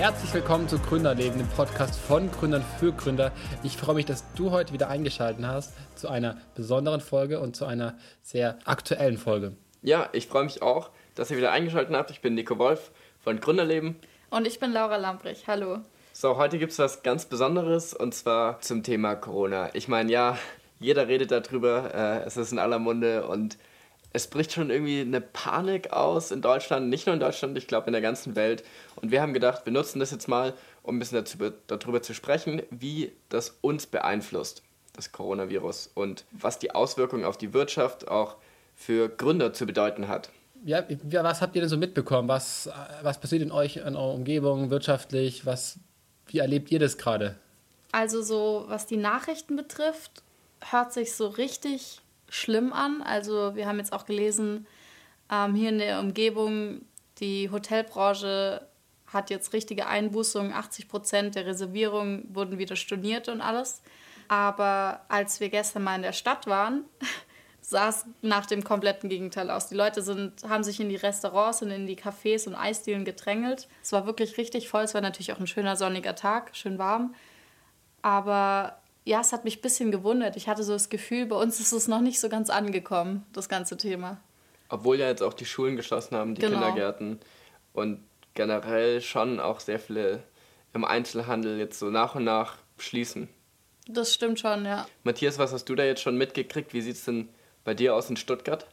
Herzlich willkommen zu Gründerleben, dem Podcast von Gründern für Gründer. Ich freue mich, dass du heute wieder eingeschaltet hast zu einer besonderen Folge und zu einer sehr aktuellen Folge. Ja, ich freue mich auch, dass ihr wieder eingeschaltet habt. Ich bin Nico Wolf von Gründerleben. Und ich bin Laura Lamprich. Hallo. So, heute gibt es was ganz Besonderes und zwar zum Thema Corona. Ich meine, ja, jeder redet darüber, äh, es ist in aller Munde und es bricht schon irgendwie eine Panik aus in Deutschland, nicht nur in Deutschland, ich glaube in der ganzen Welt. Und wir haben gedacht, wir nutzen das jetzt mal, um ein bisschen dazu, darüber zu sprechen, wie das uns beeinflusst, das Coronavirus, und was die Auswirkungen auf die Wirtschaft auch für Gründer zu bedeuten hat. Ja, was habt ihr denn so mitbekommen? Was, was passiert in euch, in eurer Umgebung, wirtschaftlich? Was, wie erlebt ihr das gerade? Also so, was die Nachrichten betrifft, hört sich so richtig schlimm an. Also wir haben jetzt auch gelesen, ähm, hier in der Umgebung, die Hotelbranche hat jetzt richtige Einbußungen. 80 Prozent der Reservierungen wurden wieder storniert und alles. Aber als wir gestern mal in der Stadt waren, sah es nach dem kompletten Gegenteil aus. Die Leute sind, haben sich in die Restaurants und in die Cafés und Eisdielen gedrängelt. Es war wirklich richtig voll. Es war natürlich auch ein schöner sonniger Tag, schön warm. Aber ja, es hat mich ein bisschen gewundert. Ich hatte so das Gefühl, bei uns ist es noch nicht so ganz angekommen, das ganze Thema. Obwohl ja jetzt auch die Schulen geschlossen haben, die genau. Kindergärten und generell schon auch sehr viele im Einzelhandel jetzt so nach und nach schließen. Das stimmt schon, ja. Matthias, was hast du da jetzt schon mitgekriegt? Wie sieht es denn bei dir aus in Stuttgart?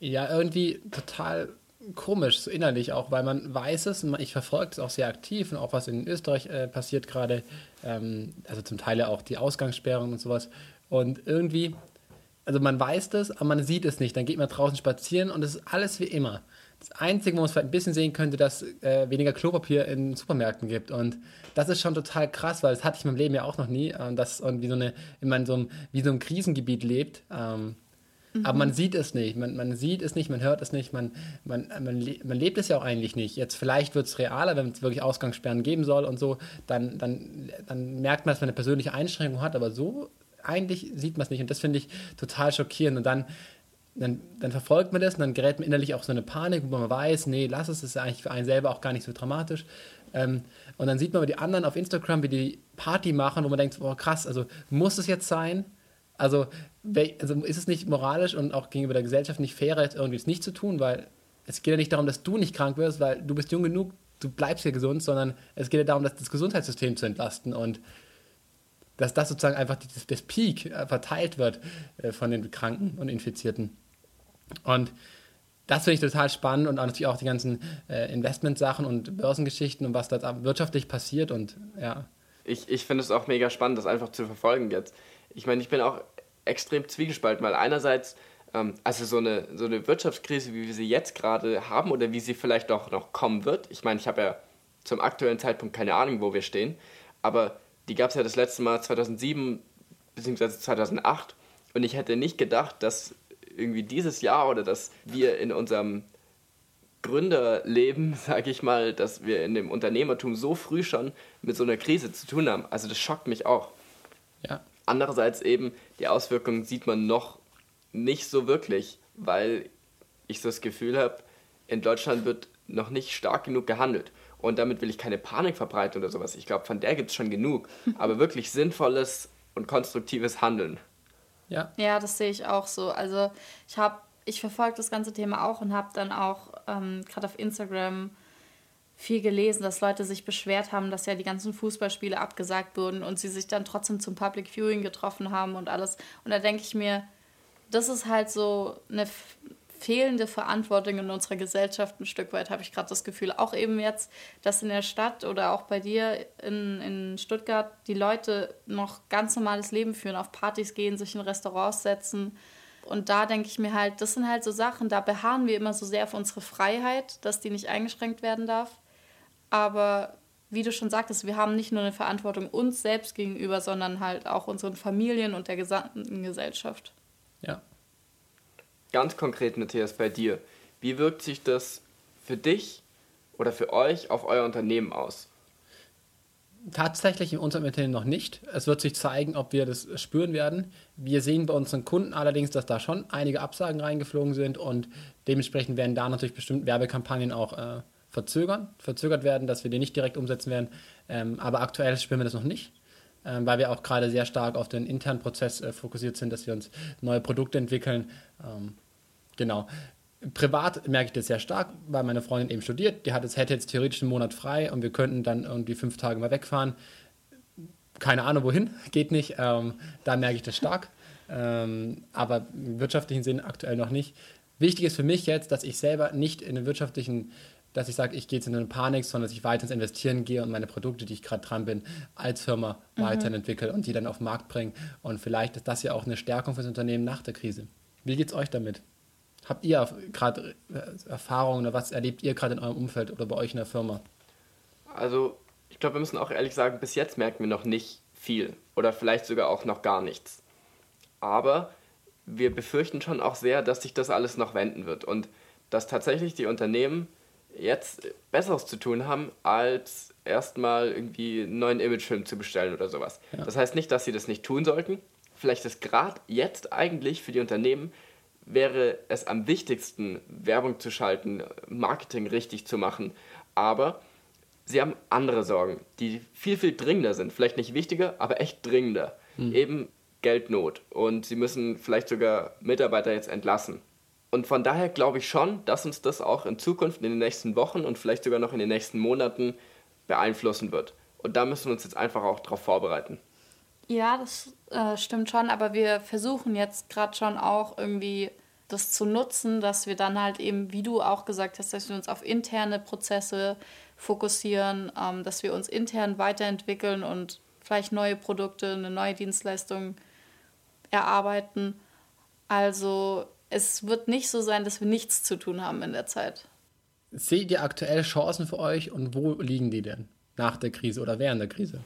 Ja, irgendwie total komisch, so innerlich auch, weil man weiß es, ich verfolge es auch sehr aktiv und auch was in Österreich äh, passiert gerade, ähm, also zum Teil ja auch die Ausgangssperrung und sowas. Und irgendwie, also man weiß das, aber man sieht es nicht. Dann geht man draußen spazieren und es ist alles wie immer. Das Einzige, wo man es vielleicht ein bisschen sehen könnte, dass äh, weniger Klopapier in Supermärkten gibt. Und das ist schon total krass, weil das hatte ich in meinem Leben ja auch noch nie. Äh, dass irgendwie so eine, in man so einem, wie so einem Krisengebiet lebt. Ähm, Mhm. Aber man sieht es nicht, man, man sieht es nicht, man hört es nicht, man, man, man, man lebt es ja auch eigentlich nicht. Jetzt vielleicht wird es realer, wenn es wirklich Ausgangssperren geben soll und so, dann, dann, dann merkt man, dass man eine persönliche Einschränkung hat, aber so eigentlich sieht man es nicht. Und das finde ich total schockierend. Und dann, dann, dann verfolgt man das und dann gerät man innerlich auch so eine Panik, wo man weiß, nee, lass es, das ist eigentlich für einen selber auch gar nicht so dramatisch. Ähm, und dann sieht man aber die anderen auf Instagram, wie die Party machen, wo man denkt, oh krass, also muss es jetzt sein? Also, also ist es nicht moralisch und auch gegenüber der Gesellschaft nicht fairer, jetzt irgendwie es nicht zu tun, weil es geht ja nicht darum, dass du nicht krank wirst, weil du bist jung genug, du bleibst hier gesund, sondern es geht ja darum, das Gesundheitssystem zu entlasten und dass das sozusagen einfach das, das Peak äh, verteilt wird äh, von den Kranken und Infizierten. Und das finde ich total spannend und auch natürlich auch die ganzen äh, Investmentsachen und Börsengeschichten und was da wirtschaftlich passiert und ja. Ich, ich finde es auch mega spannend, das einfach zu verfolgen jetzt. Ich meine, ich bin auch extrem zwiegespalten, weil einerseits, ähm, also so eine, so eine Wirtschaftskrise, wie wir sie jetzt gerade haben oder wie sie vielleicht auch noch kommen wird, ich meine, ich habe ja zum aktuellen Zeitpunkt keine Ahnung, wo wir stehen, aber die gab es ja das letzte Mal 2007 bzw. 2008 und ich hätte nicht gedacht, dass irgendwie dieses Jahr oder dass wir in unserem Gründerleben, sage ich mal, dass wir in dem Unternehmertum so früh schon mit so einer Krise zu tun haben. Also das schockt mich auch. Ja, Andererseits eben, die Auswirkungen sieht man noch nicht so wirklich, weil ich so das Gefühl habe, in Deutschland wird noch nicht stark genug gehandelt. Und damit will ich keine Panik verbreiten oder sowas. Ich glaube, von der gibt es schon genug. Aber wirklich sinnvolles und konstruktives Handeln. Ja. Ja, das sehe ich auch so. Also ich habe, ich verfolge das ganze Thema auch und habe dann auch ähm, gerade auf Instagram viel gelesen, dass Leute sich beschwert haben, dass ja die ganzen Fußballspiele abgesagt wurden und sie sich dann trotzdem zum Public Viewing getroffen haben und alles. Und da denke ich mir, das ist halt so eine fehlende Verantwortung in unserer Gesellschaft ein Stück weit, habe ich gerade das Gefühl. Auch eben jetzt, dass in der Stadt oder auch bei dir in, in Stuttgart die Leute noch ganz normales Leben führen, auf Partys gehen, sich in Restaurants setzen. Und da denke ich mir halt, das sind halt so Sachen, da beharren wir immer so sehr auf unsere Freiheit, dass die nicht eingeschränkt werden darf. Aber wie du schon sagtest, wir haben nicht nur eine Verantwortung uns selbst gegenüber, sondern halt auch unseren Familien und der gesamten Gesellschaft. Ja. Ganz konkret, Matthias, bei dir. Wie wirkt sich das für dich oder für euch auf euer Unternehmen aus? Tatsächlich in unserem Unternehmen noch nicht. Es wird sich zeigen, ob wir das spüren werden. Wir sehen bei unseren Kunden allerdings, dass da schon einige Absagen reingeflogen sind und dementsprechend werden da natürlich bestimmt Werbekampagnen auch äh, verzögern, verzögert werden, dass wir die nicht direkt umsetzen werden. Ähm, aber aktuell spüren wir das noch nicht, ähm, weil wir auch gerade sehr stark auf den internen Prozess äh, fokussiert sind, dass wir uns neue Produkte entwickeln. Ähm, genau. Privat merke ich das sehr stark, weil meine Freundin eben studiert. Die hat jetzt, hätte jetzt theoretisch einen Monat frei und wir könnten dann irgendwie fünf Tage mal wegfahren. Keine Ahnung wohin, geht nicht. Ähm, da merke ich das stark. Ähm, aber im wirtschaftlichen Sinn aktuell noch nicht. Wichtig ist für mich jetzt, dass ich selber nicht in den wirtschaftlichen, dass ich sage, ich gehe jetzt in eine Panik, sondern dass ich weiter ins Investieren gehe und meine Produkte, die ich gerade dran bin, als Firma mhm. weiterentwickle und die dann auf den Markt bringe. Und vielleicht ist das ja auch eine Stärkung für das Unternehmen nach der Krise. Wie geht es euch damit? Habt ihr gerade äh, Erfahrungen oder was erlebt ihr gerade in eurem Umfeld oder bei euch in der Firma? Also, ich glaube, wir müssen auch ehrlich sagen, bis jetzt merken wir noch nicht viel oder vielleicht sogar auch noch gar nichts. Aber wir befürchten schon auch sehr, dass sich das alles noch wenden wird und dass tatsächlich die Unternehmen jetzt Besseres zu tun haben, als erstmal irgendwie einen neuen Imagefilm zu bestellen oder sowas. Ja. Das heißt nicht, dass sie das nicht tun sollten. Vielleicht ist gerade jetzt eigentlich für die Unternehmen wäre es am wichtigsten, Werbung zu schalten, Marketing richtig zu machen. Aber sie haben andere Sorgen, die viel, viel dringender sind. Vielleicht nicht wichtiger, aber echt dringender. Mhm. Eben Geldnot. Und sie müssen vielleicht sogar Mitarbeiter jetzt entlassen. Und von daher glaube ich schon, dass uns das auch in Zukunft, in den nächsten Wochen und vielleicht sogar noch in den nächsten Monaten beeinflussen wird. Und da müssen wir uns jetzt einfach auch darauf vorbereiten. Ja, das äh, stimmt schon, aber wir versuchen jetzt gerade schon auch irgendwie das zu nutzen, dass wir dann halt eben, wie du auch gesagt hast, dass wir uns auf interne Prozesse fokussieren, ähm, dass wir uns intern weiterentwickeln und vielleicht neue Produkte, eine neue Dienstleistung erarbeiten. Also es wird nicht so sein, dass wir nichts zu tun haben in der Zeit. Seht ihr aktuell Chancen für euch und wo liegen die denn nach der Krise oder während der Krise?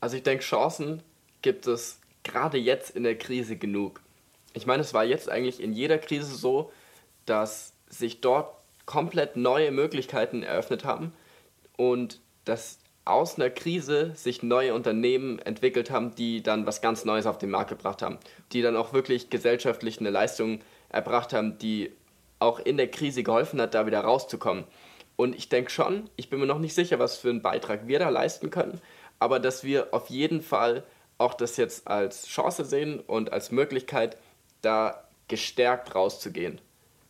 Also ich denke, Chancen gibt es gerade jetzt in der Krise genug. Ich meine, es war jetzt eigentlich in jeder Krise so, dass sich dort komplett neue Möglichkeiten eröffnet haben und dass aus einer Krise sich neue Unternehmen entwickelt haben, die dann was ganz Neues auf den Markt gebracht haben, die dann auch wirklich gesellschaftlich eine Leistung erbracht haben, die auch in der Krise geholfen hat, da wieder rauszukommen. Und ich denke schon, ich bin mir noch nicht sicher, was für einen Beitrag wir da leisten können, aber dass wir auf jeden Fall auch das jetzt als Chance sehen und als Möglichkeit, da gestärkt rauszugehen.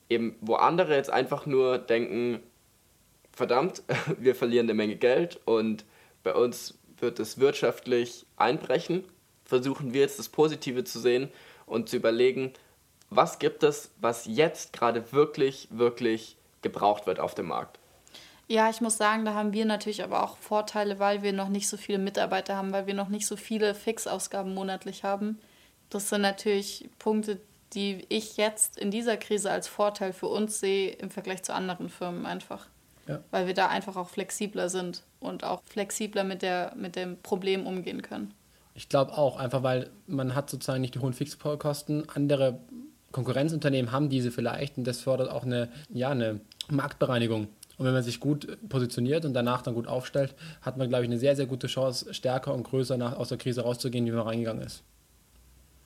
Eben, wo andere jetzt einfach nur denken, verdammt, wir verlieren eine Menge Geld und bei uns wird es wirtschaftlich einbrechen, versuchen wir jetzt das Positive zu sehen und zu überlegen, was gibt es, was jetzt gerade wirklich, wirklich gebraucht wird auf dem Markt. Ja, ich muss sagen, da haben wir natürlich aber auch Vorteile, weil wir noch nicht so viele Mitarbeiter haben, weil wir noch nicht so viele Fixausgaben monatlich haben. Das sind natürlich Punkte, die ich jetzt in dieser Krise als Vorteil für uns sehe im Vergleich zu anderen Firmen einfach. Ja. Weil wir da einfach auch flexibler sind und auch flexibler mit, der, mit dem Problem umgehen können. Ich glaube auch, einfach weil man hat sozusagen nicht die hohen Fixkosten. Andere Konkurrenzunternehmen haben diese vielleicht und das fördert auch eine, ja, eine Marktbereinigung und wenn man sich gut positioniert und danach dann gut aufstellt, hat man, glaube ich, eine sehr, sehr gute Chance, stärker und größer nach, aus der Krise rauszugehen, wie man reingegangen ist.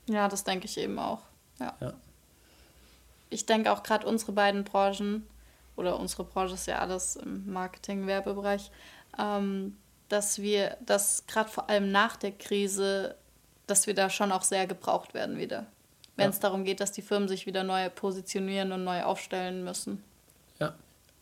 Ja, das denke ich eben auch. Ja. ja. Ich denke auch gerade unsere beiden Branchen, oder unsere Branche ist ja alles im Marketing-Werbebereich, ähm, dass wir, dass gerade vor allem nach der Krise, dass wir da schon auch sehr gebraucht werden wieder. Wenn es darum geht, dass die Firmen sich wieder neu positionieren und neu aufstellen müssen. Ja,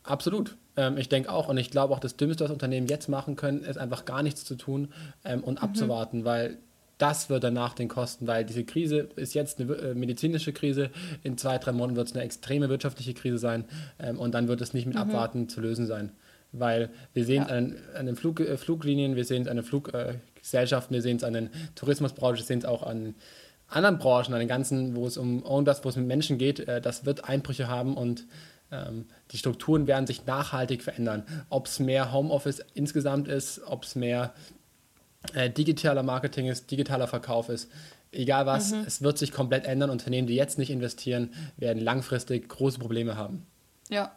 absolut. Ähm, ich denke auch, und ich glaube auch, das Dümmste, was Unternehmen jetzt machen können, ist einfach gar nichts zu tun ähm, und mhm. abzuwarten, weil das wird danach den Kosten, weil diese Krise ist jetzt eine äh, medizinische Krise. In zwei, drei Monaten wird es eine extreme wirtschaftliche Krise sein ähm, und dann wird es nicht mit mhm. Abwarten zu lösen sein. Weil wir sehen es ja. an, an, den Flug, äh, Fluglinien, wir sehen es an den Fluggesellschaften, äh, wir sehen es an den Tourismusbranchen, wir sehen es auch an anderen Branchen, an den ganzen, wo es um irgendwas, wo es mit Menschen geht, äh, das wird Einbrüche haben und ähm, die Strukturen werden sich nachhaltig verändern. Ob es mehr Homeoffice insgesamt ist, ob es mehr äh, digitaler Marketing ist, digitaler Verkauf ist, egal was, mhm. es wird sich komplett ändern. Unternehmen, die jetzt nicht investieren, werden langfristig große Probleme haben. Ja,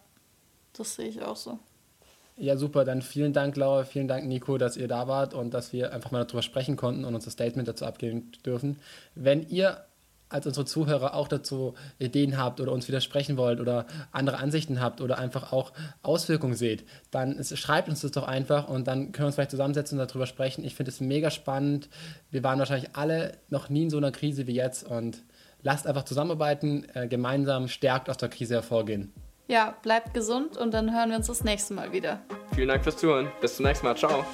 das sehe ich auch so. Ja, super. Dann vielen Dank, Laura, vielen Dank, Nico, dass ihr da wart und dass wir einfach mal darüber sprechen konnten und unser Statement dazu abgeben dürfen. Wenn ihr als unsere Zuhörer auch dazu Ideen habt oder uns widersprechen wollt oder andere Ansichten habt oder einfach auch Auswirkungen seht, dann schreibt uns das doch einfach und dann können wir uns vielleicht zusammensetzen und darüber sprechen. Ich finde es mega spannend. Wir waren wahrscheinlich alle noch nie in so einer Krise wie jetzt und lasst einfach zusammenarbeiten, äh, gemeinsam stärkt aus der Krise hervorgehen. Ja, bleibt gesund und dann hören wir uns das nächste Mal wieder. Vielen Dank fürs Zuhören. Bis zum nächsten Mal. Ciao.